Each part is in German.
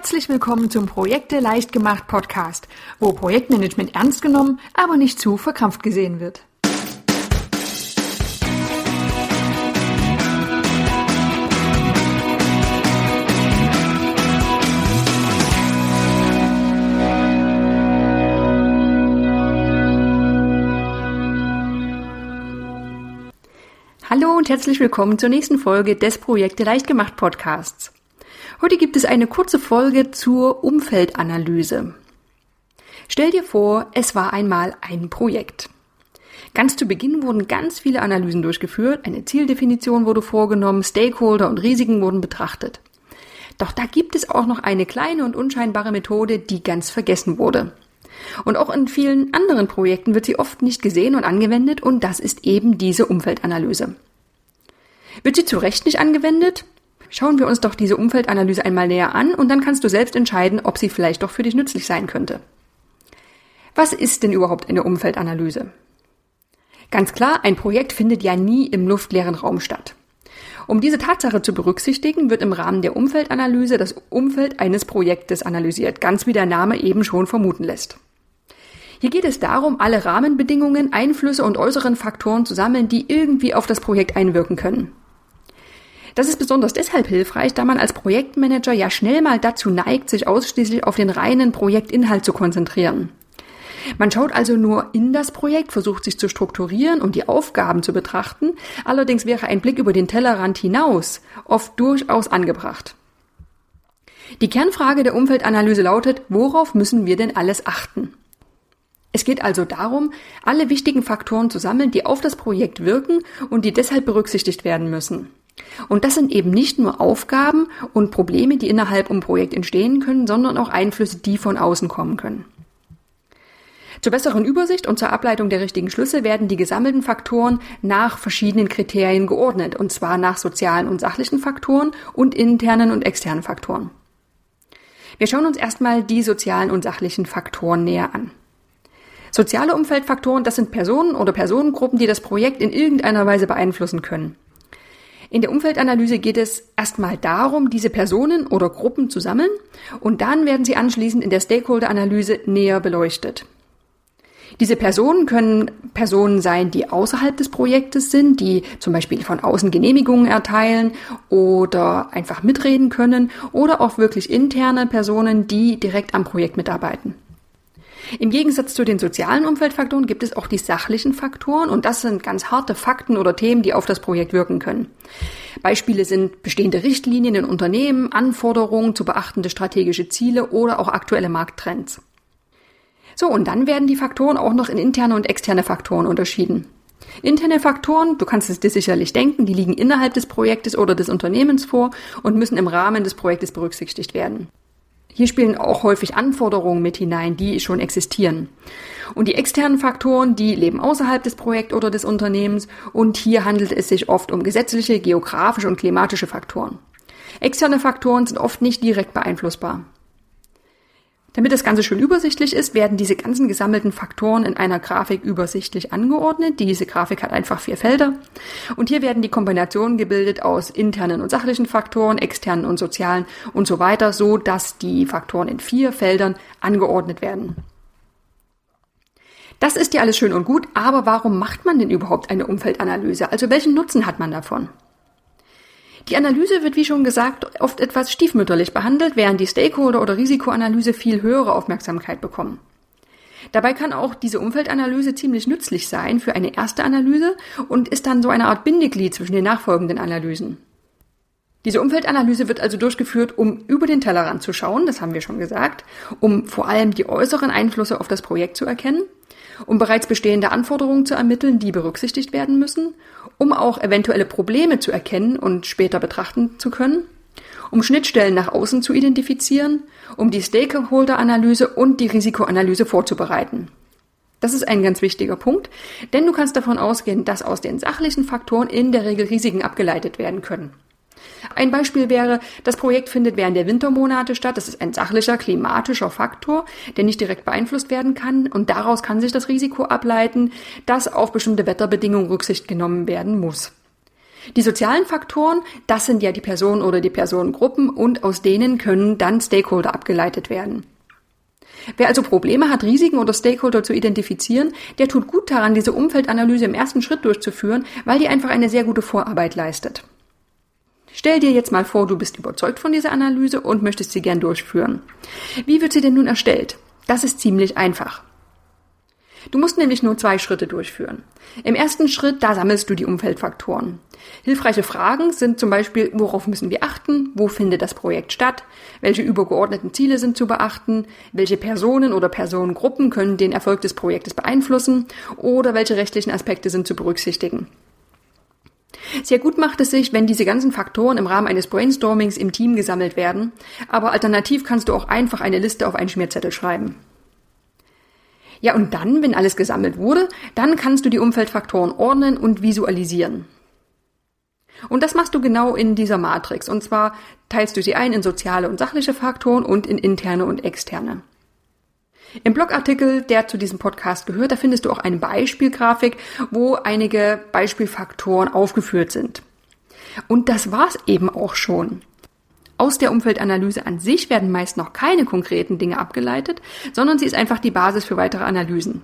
Herzlich willkommen zum Projekte leicht gemacht Podcast, wo Projektmanagement ernst genommen, aber nicht zu verkrampft gesehen wird. Hallo und herzlich willkommen zur nächsten Folge des Projekte leicht gemacht Podcasts. Heute gibt es eine kurze Folge zur Umfeldanalyse. Stell dir vor, es war einmal ein Projekt. Ganz zu Beginn wurden ganz viele Analysen durchgeführt, eine Zieldefinition wurde vorgenommen, Stakeholder und Risiken wurden betrachtet. Doch da gibt es auch noch eine kleine und unscheinbare Methode, die ganz vergessen wurde. Und auch in vielen anderen Projekten wird sie oft nicht gesehen und angewendet und das ist eben diese Umfeldanalyse. Wird sie zu Recht nicht angewendet? Schauen wir uns doch diese Umfeldanalyse einmal näher an und dann kannst du selbst entscheiden, ob sie vielleicht doch für dich nützlich sein könnte. Was ist denn überhaupt eine Umfeldanalyse? Ganz klar, ein Projekt findet ja nie im luftleeren Raum statt. Um diese Tatsache zu berücksichtigen, wird im Rahmen der Umfeldanalyse das Umfeld eines Projektes analysiert, ganz wie der Name eben schon vermuten lässt. Hier geht es darum, alle Rahmenbedingungen, Einflüsse und äußeren Faktoren zu sammeln, die irgendwie auf das Projekt einwirken können. Das ist besonders deshalb hilfreich, da man als Projektmanager ja schnell mal dazu neigt, sich ausschließlich auf den reinen Projektinhalt zu konzentrieren. Man schaut also nur in das Projekt, versucht sich zu strukturieren und die Aufgaben zu betrachten. Allerdings wäre ein Blick über den Tellerrand hinaus oft durchaus angebracht. Die Kernfrage der Umfeldanalyse lautet, worauf müssen wir denn alles achten? Es geht also darum, alle wichtigen Faktoren zu sammeln, die auf das Projekt wirken und die deshalb berücksichtigt werden müssen. Und das sind eben nicht nur Aufgaben und Probleme, die innerhalb um Projekt entstehen können, sondern auch Einflüsse, die von außen kommen können. Zur besseren Übersicht und zur Ableitung der richtigen Schlüsse werden die gesammelten Faktoren nach verschiedenen Kriterien geordnet, und zwar nach sozialen und sachlichen Faktoren und internen und externen Faktoren. Wir schauen uns erstmal die sozialen und sachlichen Faktoren näher an. Soziale Umfeldfaktoren, das sind Personen oder Personengruppen, die das Projekt in irgendeiner Weise beeinflussen können. In der Umfeldanalyse geht es erstmal darum, diese Personen oder Gruppen zu sammeln und dann werden sie anschließend in der Stakeholder-Analyse näher beleuchtet. Diese Personen können Personen sein, die außerhalb des Projektes sind, die zum Beispiel von außen Genehmigungen erteilen oder einfach mitreden können oder auch wirklich interne Personen, die direkt am Projekt mitarbeiten. Im Gegensatz zu den sozialen Umfeldfaktoren gibt es auch die sachlichen Faktoren und das sind ganz harte Fakten oder Themen, die auf das Projekt wirken können. Beispiele sind bestehende Richtlinien in Unternehmen, Anforderungen zu beachtende strategische Ziele oder auch aktuelle Markttrends. So, und dann werden die Faktoren auch noch in interne und externe Faktoren unterschieden. Interne Faktoren, du kannst es dir sicherlich denken, die liegen innerhalb des Projektes oder des Unternehmens vor und müssen im Rahmen des Projektes berücksichtigt werden. Hier spielen auch häufig Anforderungen mit hinein, die schon existieren. Und die externen Faktoren, die leben außerhalb des Projekts oder des Unternehmens und hier handelt es sich oft um gesetzliche, geografische und klimatische Faktoren. Externe Faktoren sind oft nicht direkt beeinflussbar. Damit das Ganze schön übersichtlich ist, werden diese ganzen gesammelten Faktoren in einer Grafik übersichtlich angeordnet. Diese Grafik hat einfach vier Felder. Und hier werden die Kombinationen gebildet aus internen und sachlichen Faktoren, externen und sozialen und so weiter, so dass die Faktoren in vier Feldern angeordnet werden. Das ist ja alles schön und gut, aber warum macht man denn überhaupt eine Umfeldanalyse? Also welchen Nutzen hat man davon? Die Analyse wird, wie schon gesagt, oft etwas stiefmütterlich behandelt, während die Stakeholder- oder Risikoanalyse viel höhere Aufmerksamkeit bekommen. Dabei kann auch diese Umfeldanalyse ziemlich nützlich sein für eine erste Analyse und ist dann so eine Art Bindeglied zwischen den nachfolgenden Analysen. Diese Umfeldanalyse wird also durchgeführt, um über den Tellerrand zu schauen, das haben wir schon gesagt, um vor allem die äußeren Einflüsse auf das Projekt zu erkennen um bereits bestehende Anforderungen zu ermitteln, die berücksichtigt werden müssen, um auch eventuelle Probleme zu erkennen und später betrachten zu können, um Schnittstellen nach außen zu identifizieren, um die Stakeholder-Analyse und die Risikoanalyse vorzubereiten. Das ist ein ganz wichtiger Punkt, denn du kannst davon ausgehen, dass aus den sachlichen Faktoren in der Regel Risiken abgeleitet werden können. Ein Beispiel wäre, das Projekt findet während der Wintermonate statt. Das ist ein sachlicher, klimatischer Faktor, der nicht direkt beeinflusst werden kann. Und daraus kann sich das Risiko ableiten, dass auf bestimmte Wetterbedingungen Rücksicht genommen werden muss. Die sozialen Faktoren, das sind ja die Personen oder die Personengruppen und aus denen können dann Stakeholder abgeleitet werden. Wer also Probleme hat, Risiken oder Stakeholder zu identifizieren, der tut gut daran, diese Umfeldanalyse im ersten Schritt durchzuführen, weil die einfach eine sehr gute Vorarbeit leistet. Stell dir jetzt mal vor, du bist überzeugt von dieser Analyse und möchtest sie gern durchführen. Wie wird sie denn nun erstellt? Das ist ziemlich einfach. Du musst nämlich nur zwei Schritte durchführen. Im ersten Schritt, da sammelst du die Umfeldfaktoren. Hilfreiche Fragen sind zum Beispiel, worauf müssen wir achten, wo findet das Projekt statt, welche übergeordneten Ziele sind zu beachten, welche Personen oder Personengruppen können den Erfolg des Projektes beeinflussen oder welche rechtlichen Aspekte sind zu berücksichtigen. Sehr gut macht es sich, wenn diese ganzen Faktoren im Rahmen eines Brainstormings im Team gesammelt werden, aber alternativ kannst du auch einfach eine Liste auf einen Schmierzettel schreiben. Ja, und dann, wenn alles gesammelt wurde, dann kannst du die Umfeldfaktoren ordnen und visualisieren. Und das machst du genau in dieser Matrix. Und zwar teilst du sie ein in soziale und sachliche Faktoren und in interne und externe. Im Blogartikel, der zu diesem Podcast gehört, da findest du auch eine Beispielgrafik, wo einige Beispielfaktoren aufgeführt sind. Und das war's eben auch schon. Aus der Umfeldanalyse an sich werden meist noch keine konkreten Dinge abgeleitet, sondern sie ist einfach die Basis für weitere Analysen.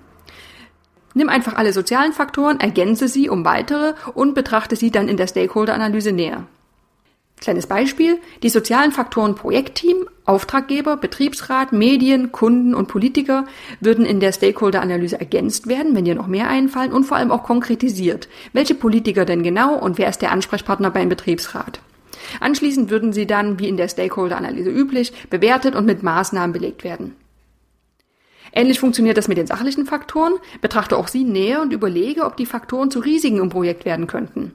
Nimm einfach alle sozialen Faktoren, ergänze sie um weitere und betrachte sie dann in der Stakeholder-Analyse näher. Kleines Beispiel. Die sozialen Faktoren Projektteam, Auftraggeber, Betriebsrat, Medien, Kunden und Politiker würden in der Stakeholder-Analyse ergänzt werden, wenn dir noch mehr einfallen und vor allem auch konkretisiert. Welche Politiker denn genau und wer ist der Ansprechpartner beim Betriebsrat? Anschließend würden sie dann, wie in der Stakeholder-Analyse üblich, bewertet und mit Maßnahmen belegt werden. Ähnlich funktioniert das mit den sachlichen Faktoren. Betrachte auch sie näher und überlege, ob die Faktoren zu Risiken im Projekt werden könnten.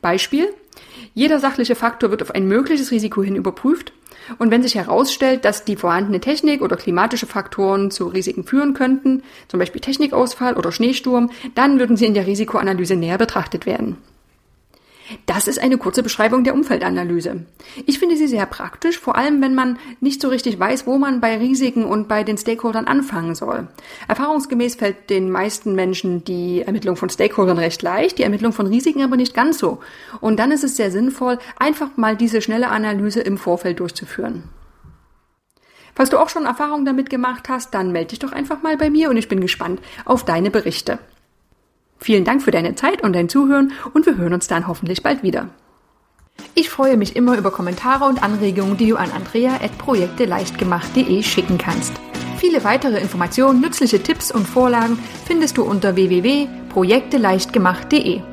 Beispiel. Jeder sachliche Faktor wird auf ein mögliches Risiko hin überprüft und wenn sich herausstellt, dass die vorhandene Technik oder klimatische Faktoren zu Risiken führen könnten, zum Beispiel Technikausfall oder Schneesturm, dann würden sie in der Risikoanalyse näher betrachtet werden. Das ist eine kurze Beschreibung der Umfeldanalyse. Ich finde sie sehr praktisch, vor allem wenn man nicht so richtig weiß, wo man bei Risiken und bei den Stakeholdern anfangen soll. Erfahrungsgemäß fällt den meisten Menschen die Ermittlung von Stakeholdern recht leicht, die Ermittlung von Risiken aber nicht ganz so. Und dann ist es sehr sinnvoll, einfach mal diese schnelle Analyse im Vorfeld durchzuführen. Falls du auch schon Erfahrungen damit gemacht hast, dann melde dich doch einfach mal bei mir und ich bin gespannt auf deine Berichte. Vielen Dank für deine Zeit und dein Zuhören und wir hören uns dann hoffentlich bald wieder. Ich freue mich immer über Kommentare und Anregungen, die du an andrea.projekteleichtgemacht.de schicken kannst. Viele weitere Informationen, nützliche Tipps und Vorlagen findest du unter www.projekteleichtgemacht.de.